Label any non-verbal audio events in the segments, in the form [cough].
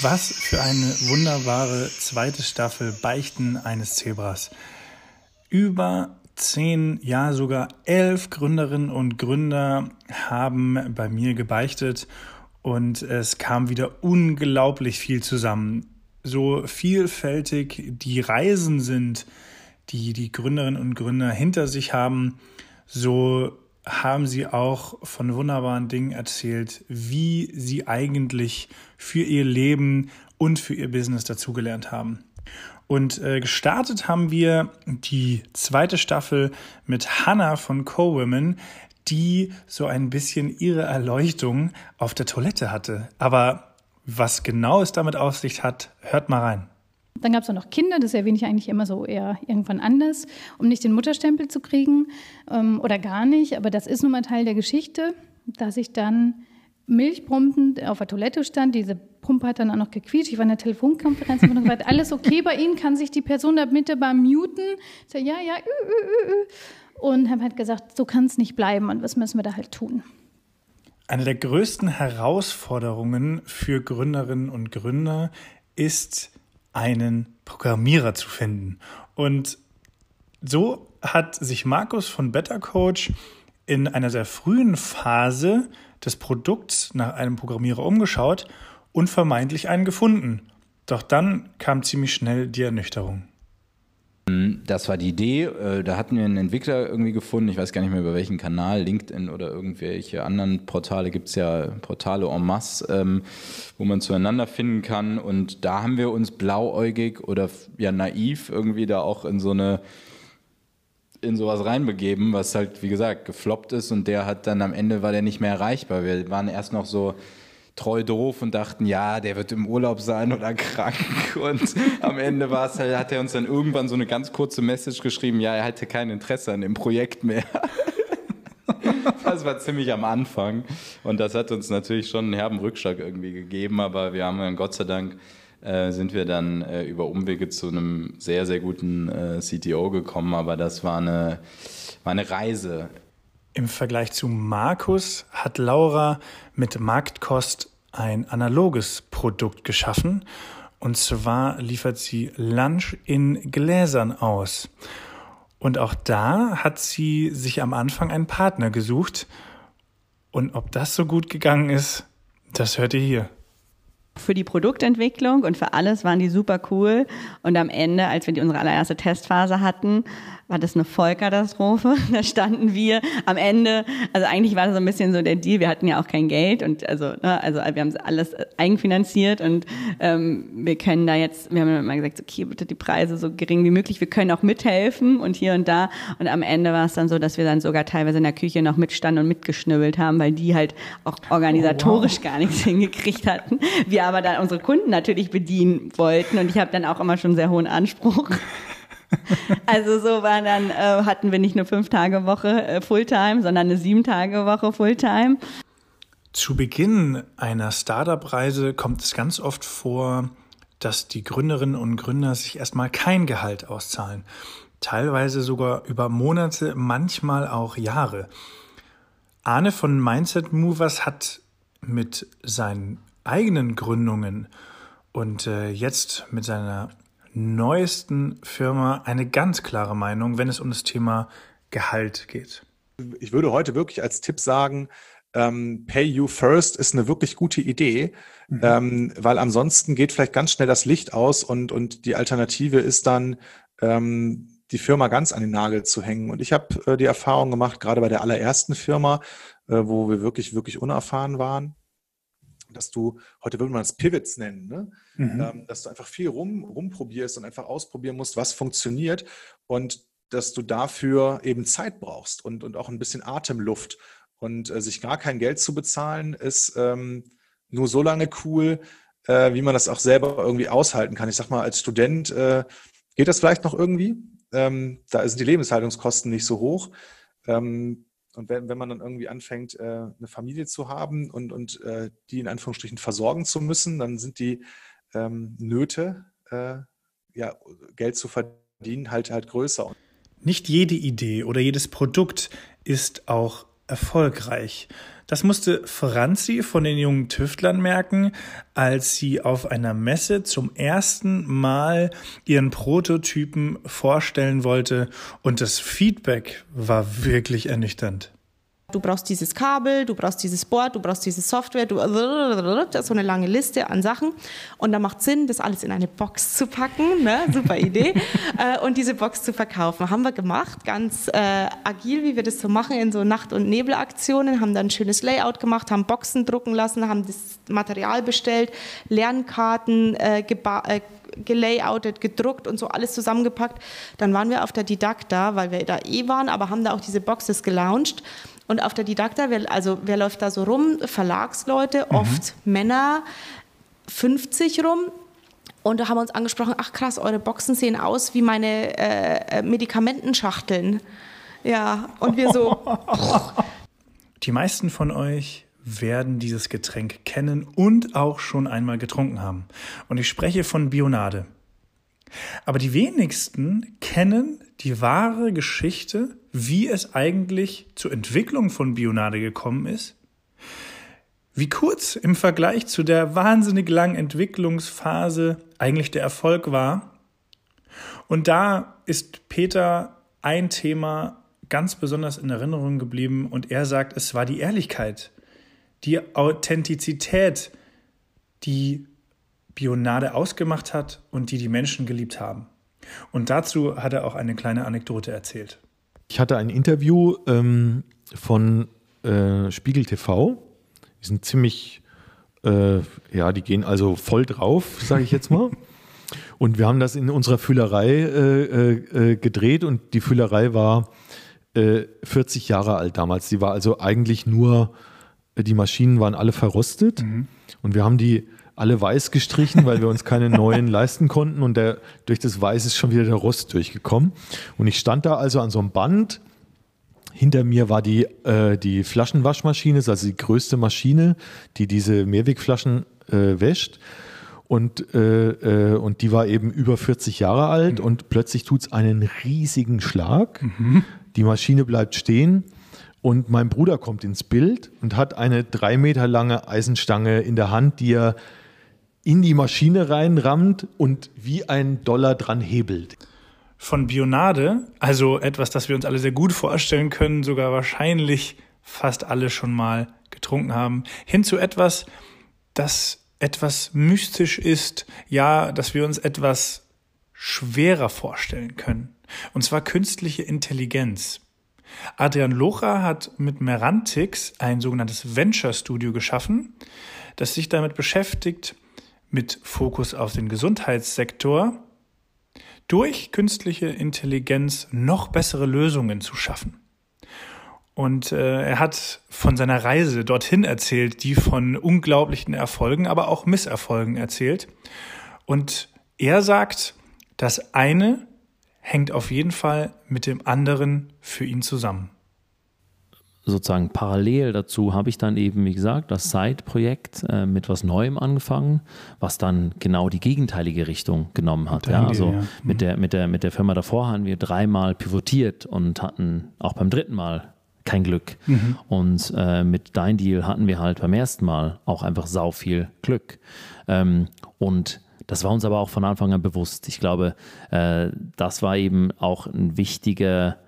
Was für eine wunderbare zweite Staffel Beichten eines Zebras. Über zehn, ja sogar elf Gründerinnen und Gründer haben bei mir gebeichtet und es kam wieder unglaublich viel zusammen. So vielfältig die Reisen sind, die die Gründerinnen und Gründer hinter sich haben, so haben sie auch von wunderbaren Dingen erzählt, wie sie eigentlich für ihr Leben und für ihr Business dazugelernt haben. Und äh, gestartet haben wir die zweite Staffel mit Hannah von Co-Women, die so ein bisschen ihre Erleuchtung auf der Toilette hatte. Aber was genau es damit auf sich hat, hört mal rein. Dann gab es auch noch Kinder, das erwähne ich eigentlich immer so eher irgendwann anders, um nicht den Mutterstempel zu kriegen ähm, oder gar nicht. Aber das ist nun mal Teil der Geschichte, dass ich dann milchpumpend auf der Toilette stand. Diese Pumpe hat dann auch noch gequietscht. Ich war in der Telefonkonferenz und gesagt, [laughs] alles okay bei Ihnen? Kann sich die Person da mittelbar muten? Ich sage, ja, ja, ü, ü, ü. Und habe halt gesagt, so kann es nicht bleiben und was müssen wir da halt tun? Eine der größten Herausforderungen für Gründerinnen und Gründer ist, einen Programmierer zu finden. Und so hat sich Markus von Better Coach in einer sehr frühen Phase des Produkts nach einem Programmierer umgeschaut und vermeintlich einen gefunden. Doch dann kam ziemlich schnell die Ernüchterung. Das war die Idee. Äh, da hatten wir einen Entwickler irgendwie gefunden. Ich weiß gar nicht mehr über welchen Kanal, LinkedIn oder irgendwelche anderen Portale. Gibt es ja Portale en masse, ähm, wo man zueinander finden kann. Und da haben wir uns blauäugig oder ja naiv irgendwie da auch in so eine in sowas reinbegeben, was halt, wie gesagt, gefloppt ist und der hat dann am Ende war der nicht mehr erreichbar. Wir waren erst noch so treu doof und dachten, ja, der wird im Urlaub sein oder krank. [laughs] Und am Ende war es halt, hat er uns dann irgendwann so eine ganz kurze Message geschrieben, ja, er hatte kein Interesse an dem Projekt mehr. [laughs] Das war ziemlich am Anfang. Und das hat uns natürlich schon einen herben Rückschlag irgendwie gegeben, aber wir haben dann Gott sei Dank äh, sind wir dann äh, über Umwege zu einem sehr, sehr guten äh, CTO gekommen. Aber das war eine, war eine Reise. Im Vergleich zu Markus hat Laura mit Marktkost ein analoges Produkt geschaffen. Und zwar liefert sie Lunch in Gläsern aus. Und auch da hat sie sich am Anfang einen Partner gesucht. Und ob das so gut gegangen ist, das hört ihr hier für die Produktentwicklung und für alles waren die super cool. Und am Ende, als wir die, unsere allererste Testphase hatten, war das eine Vollkatastrophe. [laughs] Da standen wir am Ende, also eigentlich war das so ein bisschen so der Deal, wir hatten ja auch kein Geld und also, ne, also wir haben alles eigenfinanziert und ähm, wir können da jetzt, wir haben immer gesagt, okay, bitte die Preise so gering wie möglich, wir können auch mithelfen und hier und da. Und am Ende war es dann so, dass wir dann sogar teilweise in der Küche noch mitstanden und mitgeschnibbelt haben, weil die halt auch organisatorisch oh, wow. gar nichts [laughs] hingekriegt hatten. Wir aber dann unsere Kunden natürlich bedienen wollten und ich habe dann auch immer schon sehr hohen Anspruch. [laughs] also so war dann, äh, hatten wir nicht eine Fünf-Tage-Woche äh, Fulltime, sondern eine Sieben-Tage-Woche Fulltime. Zu Beginn einer Startup-Reise kommt es ganz oft vor, dass die Gründerinnen und Gründer sich erstmal kein Gehalt auszahlen. Teilweise sogar über Monate, manchmal auch Jahre. Arne von Mindset Movers hat mit seinen eigenen Gründungen und äh, jetzt mit seiner neuesten Firma eine ganz klare Meinung, wenn es um das Thema Gehalt geht. Ich würde heute wirklich als Tipp sagen, ähm, Pay You First ist eine wirklich gute Idee, mhm. ähm, weil ansonsten geht vielleicht ganz schnell das Licht aus und, und die Alternative ist dann, ähm, die Firma ganz an den Nagel zu hängen. Und ich habe äh, die Erfahrung gemacht, gerade bei der allerersten Firma, äh, wo wir wirklich, wirklich unerfahren waren, dass du, heute würde man das Pivots nennen, ne? Mhm. Ähm, dass du einfach viel rum, rumprobierst und einfach ausprobieren musst, was funktioniert und dass du dafür eben Zeit brauchst und, und auch ein bisschen Atemluft. Und äh, sich gar kein Geld zu bezahlen, ist ähm, nur so lange cool, äh, wie man das auch selber irgendwie aushalten kann. Ich sag mal, als Student äh, geht das vielleicht noch irgendwie. Ähm, da sind die Lebenshaltungskosten nicht so hoch. Ähm, und wenn, wenn man dann irgendwie anfängt, äh, eine Familie zu haben und, und äh, die in Anführungsstrichen versorgen zu müssen, dann sind die ähm, Nöte, äh, ja, Geld zu verdienen, halt halt größer. Nicht jede Idee oder jedes Produkt ist auch erfolgreich. Das musste Franzi von den jungen Tüftlern merken, als sie auf einer Messe zum ersten Mal ihren Prototypen vorstellen wollte und das Feedback war wirklich ernüchternd. Du brauchst dieses Kabel, du brauchst dieses Board, du brauchst diese Software, du das [laughs] ist so eine lange Liste an Sachen und da macht Sinn, das alles in eine Box zu packen, ne? super Idee [laughs] äh, und diese Box zu verkaufen. Haben wir gemacht, ganz äh, agil, wie wir das so machen in so Nacht- und Nebelaktionen, haben dann ein schönes Layout gemacht, haben Boxen drucken lassen, haben das Material bestellt, Lernkarten äh, äh, gelayoutet, gedruckt und so alles zusammengepackt. Dann waren wir auf der Didakta, weil wir da eh waren, aber haben da auch diese Boxes gelauncht und auf der Didakta, wer, also wer läuft da so rum? Verlagsleute, mhm. oft Männer, 50 rum. Und da haben wir uns angesprochen, ach krass, eure Boxen sehen aus wie meine äh, äh Medikamentenschachteln. Ja, und wir so. [laughs] Die meisten von euch werden dieses Getränk kennen und auch schon einmal getrunken haben. Und ich spreche von Bionade. Aber die wenigsten kennen die wahre Geschichte, wie es eigentlich zur Entwicklung von Bionade gekommen ist, wie kurz im Vergleich zu der wahnsinnig langen Entwicklungsphase eigentlich der Erfolg war. Und da ist Peter ein Thema ganz besonders in Erinnerung geblieben und er sagt, es war die Ehrlichkeit, die Authentizität, die Bionade ausgemacht hat und die die Menschen geliebt haben. Und dazu hat er auch eine kleine Anekdote erzählt. Ich hatte ein Interview ähm, von äh, Spiegel TV. Die sind ziemlich, äh, ja, die gehen also voll drauf, sage ich jetzt mal. [laughs] und wir haben das in unserer Füllerei äh, äh, äh gedreht und die Füllerei war 40 äh, Jahre alt damals. Die war also eigentlich nur, die Maschinen waren alle verrostet mhm. und wir haben die alle weiß gestrichen, weil wir uns keine [laughs] neuen leisten konnten und der, durch das Weiß ist schon wieder der Rost durchgekommen. Und ich stand da also an so einem Band. Hinter mir war die, äh, die Flaschenwaschmaschine, also die größte Maschine, die diese Mehrwegflaschen äh, wäscht. Und, äh, äh und die war eben über 40 Jahre alt mhm. und plötzlich tut es einen riesigen Schlag. Mhm. Die Maschine bleibt stehen und mein Bruder kommt ins Bild und hat eine drei Meter lange Eisenstange in der Hand, die er in die Maschine reinrammt und wie ein Dollar dran hebelt. Von Bionade, also etwas, das wir uns alle sehr gut vorstellen können, sogar wahrscheinlich fast alle schon mal getrunken haben, hin zu etwas, das etwas mystisch ist, ja, dass wir uns etwas schwerer vorstellen können. Und zwar künstliche Intelligenz. Adrian Locher hat mit Merantix ein sogenanntes Venture Studio geschaffen, das sich damit beschäftigt, mit Fokus auf den Gesundheitssektor durch künstliche Intelligenz noch bessere Lösungen zu schaffen. Und äh, er hat von seiner Reise dorthin erzählt, die von unglaublichen Erfolgen, aber auch Misserfolgen erzählt. Und er sagt, das eine hängt auf jeden Fall mit dem anderen für ihn zusammen sozusagen parallel dazu habe ich dann eben, wie gesagt, das Side-Projekt äh, mit was Neuem angefangen, was dann genau die gegenteilige Richtung genommen hat. Ja, also ja. mit, mhm. der, mit, der, mit der Firma davor haben wir dreimal pivotiert und hatten auch beim dritten Mal kein Glück. Mhm. Und äh, mit Dein Deal hatten wir halt beim ersten Mal auch einfach sau viel Glück. Ähm, und das war uns aber auch von Anfang an bewusst. Ich glaube, äh, das war eben auch ein wichtiger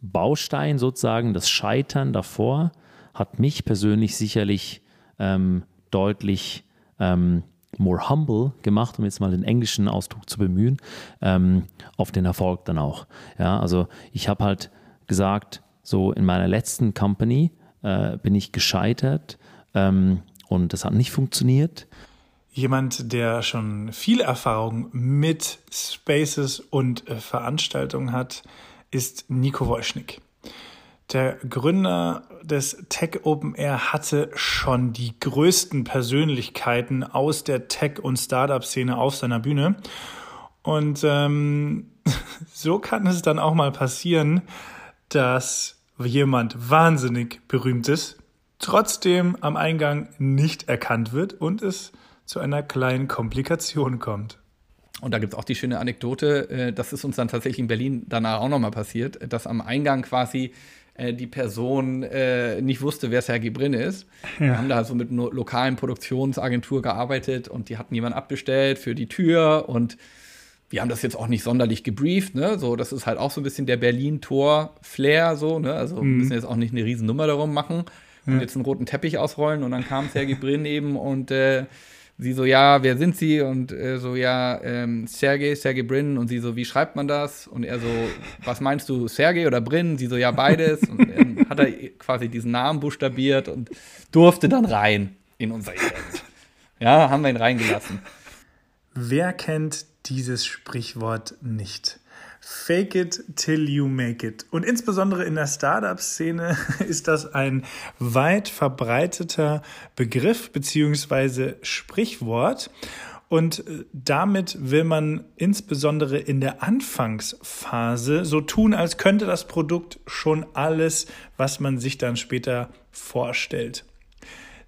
Baustein sozusagen, das Scheitern davor, hat mich persönlich sicherlich ähm, deutlich ähm, more humble gemacht, um jetzt mal den englischen Ausdruck zu bemühen, ähm, auf den Erfolg dann auch. Ja, also ich habe halt gesagt, so in meiner letzten Company äh, bin ich gescheitert ähm, und das hat nicht funktioniert. Jemand, der schon viel Erfahrung mit Spaces und äh, Veranstaltungen hat, ist Nico Wojcik. Der Gründer des Tech Open Air hatte schon die größten Persönlichkeiten aus der Tech- und Startup-Szene auf seiner Bühne. Und ähm, [laughs] so kann es dann auch mal passieren, dass jemand wahnsinnig berühmtes trotzdem am Eingang nicht erkannt wird und es zu einer kleinen Komplikation kommt. Und da gibt es auch die schöne Anekdote, äh, das ist uns dann tatsächlich in Berlin danach auch nochmal passiert, dass am Eingang quasi äh, die Person äh, nicht wusste, wer Sergey Brin ist. Ja. Wir haben da so mit einer lokalen Produktionsagentur gearbeitet und die hatten jemanden abbestellt für die Tür und wir haben das jetzt auch nicht sonderlich gebrieft, ne? So, das ist halt auch so ein bisschen der Berlin-Tor-Flair, so, ne? Also mhm. müssen jetzt auch nicht eine Riesennummer darum machen und ja. jetzt einen roten Teppich ausrollen und dann kam Sergey Brin eben und äh, sie so, ja, wer sind Sie? Und äh, so, ja, ähm, Sergey, Sergey Brin. Und sie so, wie schreibt man das? Und er so, was meinst du, Sergey oder Brin? Sie so, ja, beides. Und dann hat er quasi diesen Namen buchstabiert und durfte dann rein in unser Event. Ja, haben wir ihn reingelassen. Wer kennt dieses Sprichwort nicht? Fake it till you make it. Und insbesondere in der Startup-Szene [laughs] ist das ein weit verbreiteter Begriff beziehungsweise Sprichwort. Und äh, damit will man insbesondere in der Anfangsphase so tun, als könnte das Produkt schon alles, was man sich dann später vorstellt.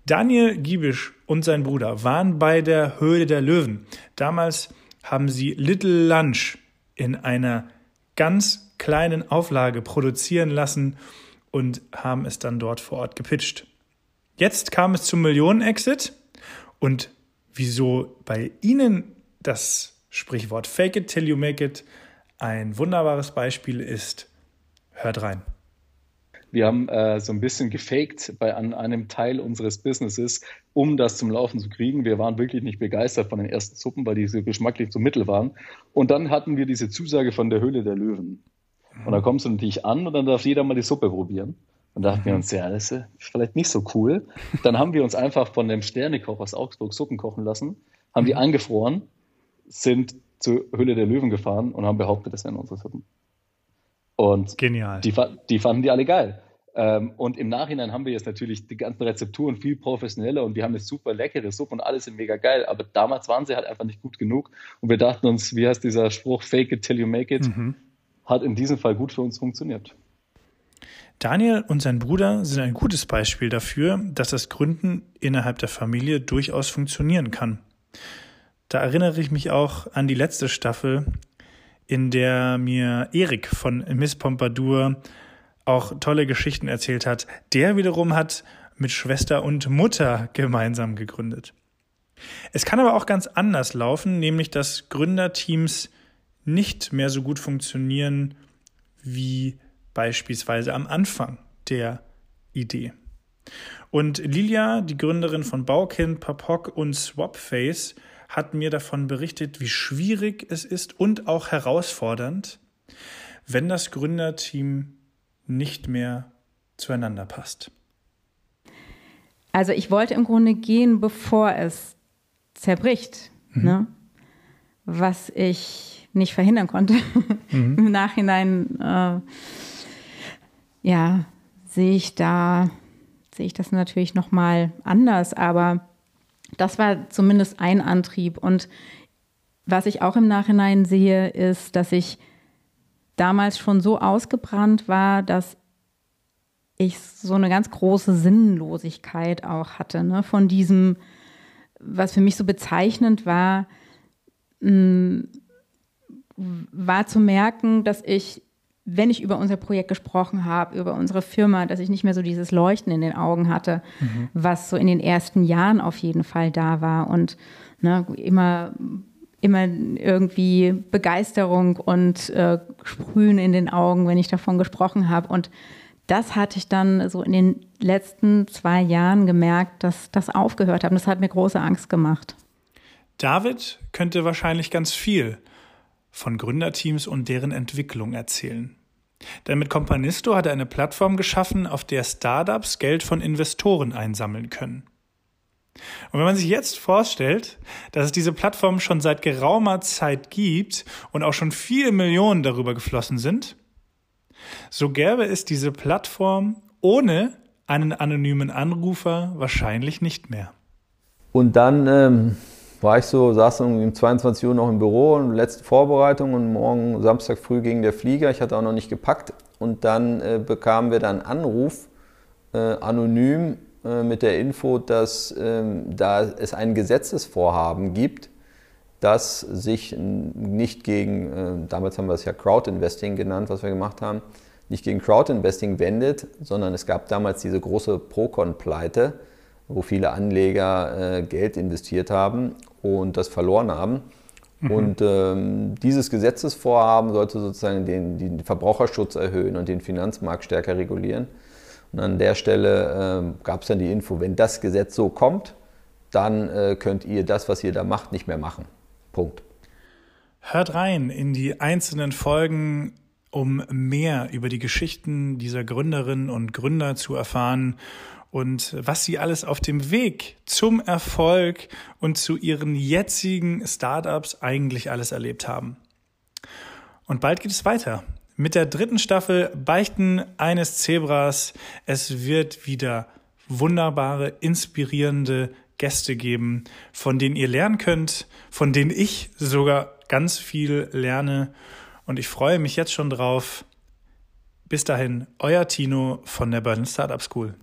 Daniel Giebisch und sein Bruder waren bei der Höhle der Löwen. Damals haben sie Little Lunch in einer ganz kleinen Auflage produzieren lassen und haben es dann dort vor Ort gepitcht. Jetzt kam es zum Millionen-Exit und wieso bei Ihnen das Sprichwort Fake it till you make it ein wunderbares Beispiel ist, hört rein. Wir haben äh, so ein bisschen gefaked bei an einem Teil unseres Businesses, um das zum Laufen zu kriegen. Wir waren wirklich nicht begeistert von den ersten Suppen, weil die so geschmacklich zu mittel waren. Und dann hatten wir diese Zusage von der Höhle der Löwen. Und da kommst du natürlich an und dann darf jeder mal die Suppe probieren. Und da dachten wir uns, ja, das ist vielleicht nicht so cool. Dann haben wir uns einfach von dem Sternekoch aus Augsburg Suppen kochen lassen, haben die eingefroren, sind zur Höhle der Löwen gefahren und haben behauptet, das wären unsere Suppen. Und Genial. Die, die fanden die alle geil. Ähm, und im Nachhinein haben wir jetzt natürlich die ganzen Rezepturen viel professioneller und wir haben jetzt super leckere Suppe und alles sind mega geil. Aber damals waren sie halt einfach nicht gut genug. Und wir dachten uns, wie heißt dieser Spruch, fake it till you make it, mhm. hat in diesem Fall gut für uns funktioniert. Daniel und sein Bruder sind ein gutes Beispiel dafür, dass das Gründen innerhalb der Familie durchaus funktionieren kann. Da erinnere ich mich auch an die letzte Staffel, in der mir Erik von Miss Pompadour auch tolle Geschichten erzählt hat. Der wiederum hat mit Schwester und Mutter gemeinsam gegründet. Es kann aber auch ganz anders laufen, nämlich dass Gründerteams nicht mehr so gut funktionieren wie beispielsweise am Anfang der Idee. Und Lilia, die Gründerin von Baukind, Papok und Swapface, hat mir davon berichtet, wie schwierig es ist und auch herausfordernd, wenn das Gründerteam nicht mehr zueinander passt. Also ich wollte im Grunde gehen, bevor es zerbricht, mhm. ne? was ich nicht verhindern konnte. Mhm. [laughs] Im Nachhinein äh, ja, sehe ich da sehe ich das natürlich noch mal anders, aber das war zumindest ein Antrieb. Und was ich auch im Nachhinein sehe, ist, dass ich damals schon so ausgebrannt war, dass ich so eine ganz große Sinnlosigkeit auch hatte, ne? von diesem, was für mich so bezeichnend war, mh, war zu merken, dass ich wenn ich über unser Projekt gesprochen habe, über unsere Firma, dass ich nicht mehr so dieses Leuchten in den Augen hatte, mhm. was so in den ersten Jahren auf jeden Fall da war und ne, immer immer irgendwie Begeisterung und äh, Sprühen in den Augen, wenn ich davon gesprochen habe. Und das hatte ich dann so in den letzten zwei Jahren gemerkt, dass das aufgehört hat. Und das hat mir große Angst gemacht. David könnte wahrscheinlich ganz viel von Gründerteams und deren Entwicklung erzählen. Denn mit Companisto hat er eine Plattform geschaffen, auf der Startups Geld von Investoren einsammeln können. Und wenn man sich jetzt vorstellt, dass es diese Plattform schon seit geraumer Zeit gibt und auch schon viele Millionen darüber geflossen sind, so gäbe es diese Plattform ohne einen anonymen Anrufer wahrscheinlich nicht mehr. Und dann ähm, war ich so, saß um 22 Uhr noch im Büro und letzte Vorbereitung und morgen Samstag früh ging der Flieger. Ich hatte auch noch nicht gepackt und dann äh, bekamen wir dann Anruf äh, anonym äh, mit der Info, dass ähm, da es ein Gesetzesvorhaben gibt, das sich nicht gegen, äh, damals haben wir es ja Crowd Investing genannt, was wir gemacht haben, nicht gegen Crowdinvesting wendet, sondern es gab damals diese große Procon-Pleite, wo viele Anleger äh, Geld investiert haben und das verloren haben. Mhm. Und ähm, dieses Gesetzesvorhaben sollte sozusagen den, den, Verbraucherschutz erhöhen und den Finanzmarkt stärker regulieren. Und an der Stelle äh, gab es dann die Info, wenn das Gesetz so kommt, dann äh, könnt ihr das, was ihr da macht, nicht mehr machen. Punkt. Hört rein in die einzelnen Folgen, um mehr über die Geschichten dieser Gründerinnen und Gründer zu erfahren und was sie alles auf dem Weg zum Erfolg und zu ihren jetzigen Startups eigentlich alles erlebt haben. Und bald geht es weiter mit der dritten Staffel Beichten eines Zebras. Es wird wieder wunderbare, inspirierende Gäste geben, von denen ihr lernen könnt, von denen ich sogar ganz viel lerne. Und ich freue mich jetzt schon drauf. Bis dahin, euer Tino von der Berlin Startup School.